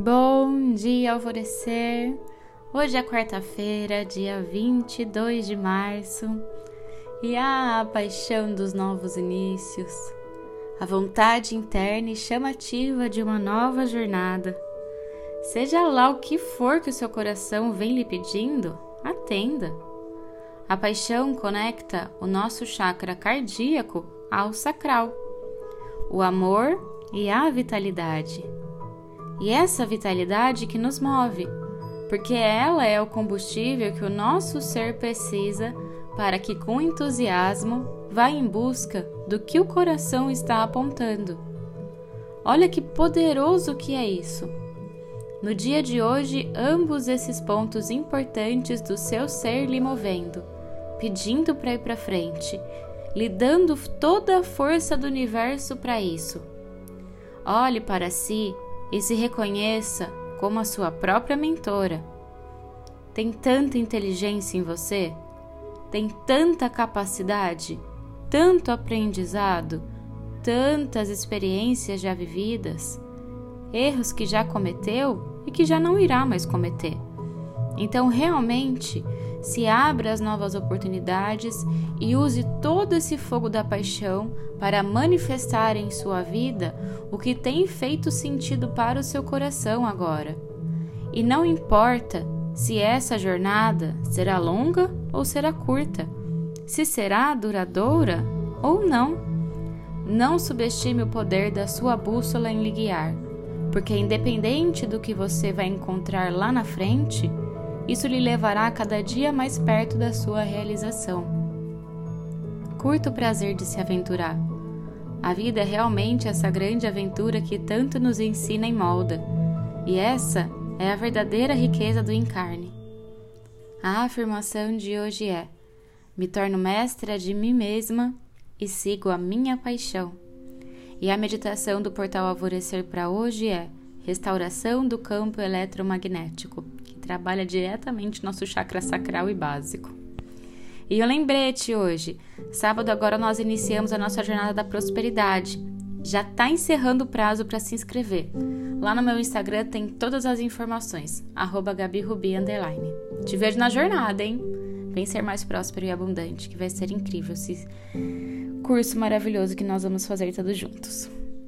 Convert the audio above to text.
Bom dia, alvorecer! Hoje é quarta-feira, dia 22 de março, e a paixão dos novos inícios, a vontade interna e chamativa de uma nova jornada. Seja lá o que for que o seu coração vem lhe pedindo, atenda. A paixão conecta o nosso chakra cardíaco ao sacral, o amor e a vitalidade e essa vitalidade que nos move, porque ela é o combustível que o nosso ser precisa para que, com entusiasmo, vá em busca do que o coração está apontando. Olha que poderoso que é isso! No dia de hoje, ambos esses pontos importantes do seu ser lhe movendo, pedindo para ir para frente, lhe dando toda a força do universo para isso. Olhe para si e se reconheça como a sua própria mentora. Tem tanta inteligência em você? Tem tanta capacidade, tanto aprendizado, tantas experiências já vividas, erros que já cometeu e que já não irá mais cometer. Então, realmente, se abra às novas oportunidades e use todo esse fogo da paixão para manifestar em sua vida o que tem feito sentido para o seu coração agora. E não importa se essa jornada será longa ou será curta, se será duradoura ou não. Não subestime o poder da sua bússola em lhe guiar, porque independente do que você vai encontrar lá na frente, isso lhe levará cada dia mais perto da sua realização. Curta o prazer de se aventurar. A vida é realmente essa grande aventura que tanto nos ensina e molda, e essa é a verdadeira riqueza do encarne. A afirmação de hoje é: Me torno mestra de mim mesma e sigo a minha paixão. E a meditação do portal Alvorecer para hoje é: Restauração do campo eletromagnético trabalha diretamente nosso chakra sacral e básico. E um lembrete hoje, sábado agora nós iniciamos a nossa jornada da prosperidade. Já está encerrando o prazo para se inscrever. Lá no meu Instagram tem todas as informações, arroba GabiRubi underline. Te vejo na jornada, hein? Vem ser mais próspero e abundante, que vai ser incrível esse curso maravilhoso que nós vamos fazer todos juntos.